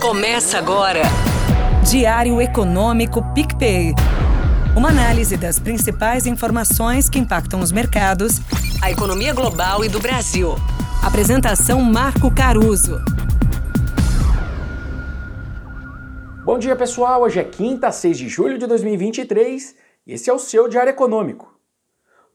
Começa agora. Diário Econômico PicPay. Uma análise das principais informações que impactam os mercados, A economia global e do Brasil. Apresentação Marco Caruso. Bom dia, pessoal. Hoje é quinta, 6 de julho de 2023 e esse é o seu Diário Econômico.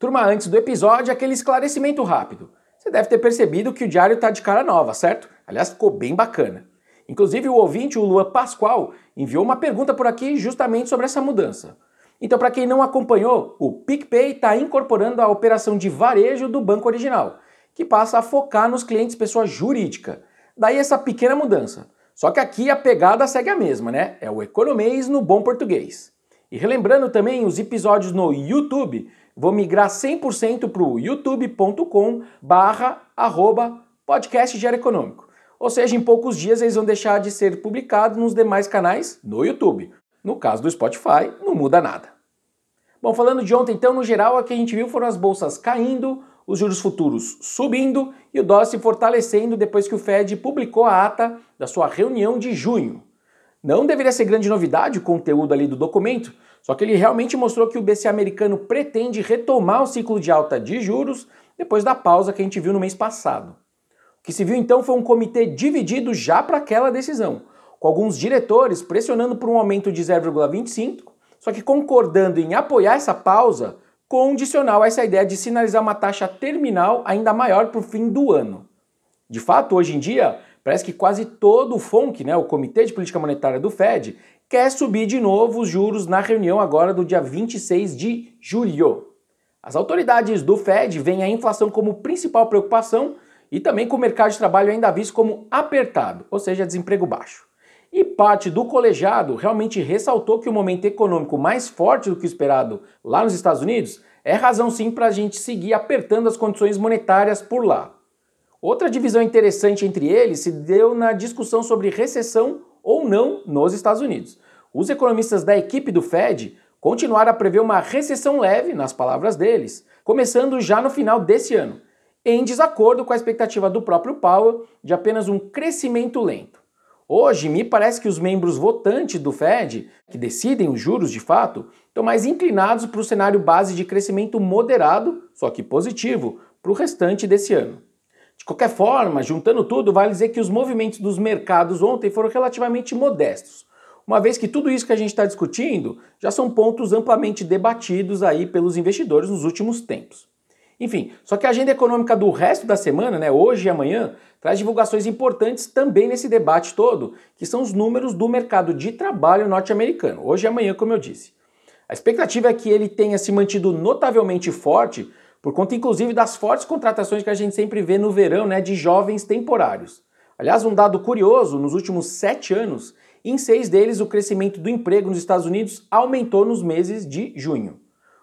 Turma, antes do episódio, aquele esclarecimento rápido. Você deve ter percebido que o diário está de cara nova, certo? Aliás, ficou bem bacana. Inclusive, o ouvinte, o Luan Pascoal, enviou uma pergunta por aqui justamente sobre essa mudança. Então, para quem não acompanhou, o PicPay está incorporando a operação de varejo do banco original, que passa a focar nos clientes pessoa jurídica. Daí essa pequena mudança. Só que aqui a pegada segue a mesma, né? É o economês no bom português. E relembrando também os episódios no YouTube, vou migrar 100% para o youtube.com barra arroba podcast Econômico. Ou seja, em poucos dias eles vão deixar de ser publicados nos demais canais no YouTube. No caso do Spotify, não muda nada. Bom, falando de ontem, então, no geral, o que a gente viu foram as bolsas caindo, os juros futuros subindo e o dólar se fortalecendo depois que o Fed publicou a ata da sua reunião de junho. Não deveria ser grande novidade o conteúdo ali do documento, só que ele realmente mostrou que o BC americano pretende retomar o ciclo de alta de juros depois da pausa que a gente viu no mês passado. O que se viu então foi um comitê dividido já para aquela decisão, com alguns diretores pressionando por um aumento de 0,25, só que concordando em apoiar essa pausa condicional a essa ideia de sinalizar uma taxa terminal ainda maior para o fim do ano. De fato, hoje em dia, Parece que quase todo o FONC, né, o Comitê de Política Monetária do Fed, quer subir de novo os juros na reunião agora do dia 26 de julho. As autoridades do Fed veem a inflação como principal preocupação e também com o mercado de trabalho ainda visto como apertado, ou seja, desemprego baixo. E parte do colegiado realmente ressaltou que o momento econômico mais forte do que o esperado lá nos Estados Unidos é razão sim para a gente seguir apertando as condições monetárias por lá. Outra divisão interessante entre eles se deu na discussão sobre recessão ou não nos Estados Unidos. Os economistas da equipe do Fed continuaram a prever uma recessão leve, nas palavras deles, começando já no final desse ano, em desacordo com a expectativa do próprio Powell de apenas um crescimento lento. Hoje, me parece que os membros votantes do Fed, que decidem os juros de fato, estão mais inclinados para o cenário base de crescimento moderado, só que positivo, para o restante desse ano. De qualquer forma, juntando tudo, vale dizer que os movimentos dos mercados ontem foram relativamente modestos, uma vez que tudo isso que a gente está discutindo já são pontos amplamente debatidos aí pelos investidores nos últimos tempos. Enfim, só que a agenda econômica do resto da semana, né, hoje e amanhã, traz divulgações importantes também nesse debate todo, que são os números do mercado de trabalho norte-americano, hoje e amanhã, como eu disse. A expectativa é que ele tenha se mantido notavelmente forte por conta inclusive das fortes contratações que a gente sempre vê no verão né, de jovens temporários. Aliás, um dado curioso: nos últimos sete anos, em seis deles o crescimento do emprego nos Estados Unidos aumentou nos meses de junho.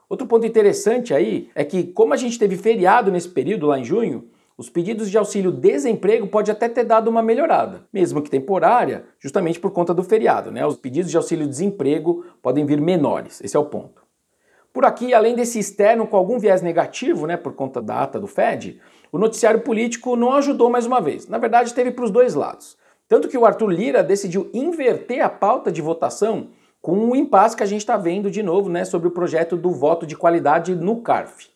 Outro ponto interessante aí é que, como a gente teve feriado nesse período lá em junho, os pedidos de auxílio desemprego pode até ter dado uma melhorada, mesmo que temporária, justamente por conta do feriado, né? Os pedidos de auxílio desemprego podem vir menores. Esse é o ponto. Por aqui, além desse externo com algum viés negativo, né, por conta da ata do Fed, o noticiário político não ajudou mais uma vez. Na verdade, teve para os dois lados. Tanto que o Arthur Lira decidiu inverter a pauta de votação com o um impasse que a gente está vendo de novo né, sobre o projeto do voto de qualidade no CARF.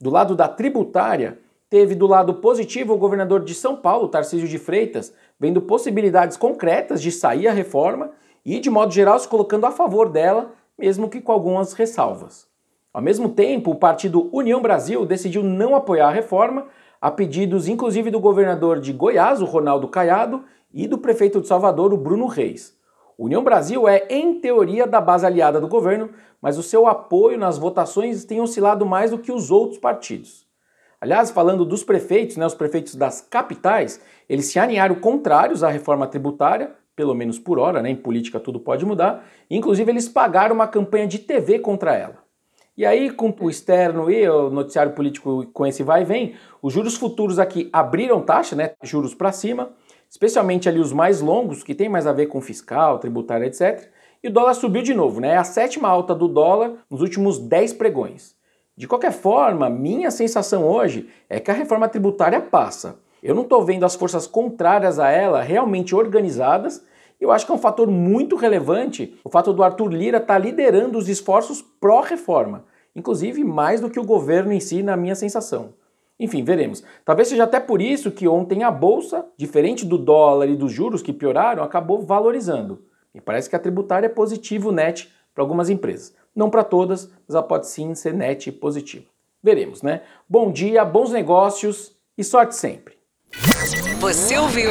Do lado da tributária, teve do lado positivo o governador de São Paulo, Tarcísio de Freitas, vendo possibilidades concretas de sair a reforma e, de modo geral, se colocando a favor dela, mesmo que com algumas ressalvas. Ao mesmo tempo, o partido União Brasil decidiu não apoiar a reforma, a pedidos inclusive do governador de Goiás, o Ronaldo Caiado, e do prefeito de Salvador, o Bruno Reis. União Brasil é, em teoria, da base aliada do governo, mas o seu apoio nas votações tem oscilado mais do que os outros partidos. Aliás, falando dos prefeitos, né, os prefeitos das capitais, eles se alinharam contrários à reforma tributária, pelo menos por hora, né, em política tudo pode mudar, inclusive eles pagaram uma campanha de TV contra ela. E aí, com o externo e o noticiário político com esse vai e vem, os juros futuros aqui abriram taxa, né? Juros para cima, especialmente ali os mais longos, que tem mais a ver com fiscal, tributário, etc. E o dólar subiu de novo, né? É a sétima alta do dólar nos últimos 10 pregões. De qualquer forma, minha sensação hoje é que a reforma tributária passa. Eu não estou vendo as forças contrárias a ela realmente organizadas Eu acho que é um fator muito relevante o fato do Arthur Lira estar tá liderando os esforços pró-reforma, inclusive mais do que o governo em si, na minha sensação. Enfim, veremos. Talvez seja até por isso que ontem a bolsa, diferente do dólar e dos juros que pioraram, acabou valorizando. E parece que a tributária é positivo net para algumas empresas. Não para todas, mas ela pode sim ser net positivo. Veremos, né? Bom dia, bons negócios e sorte sempre. Você ouviu?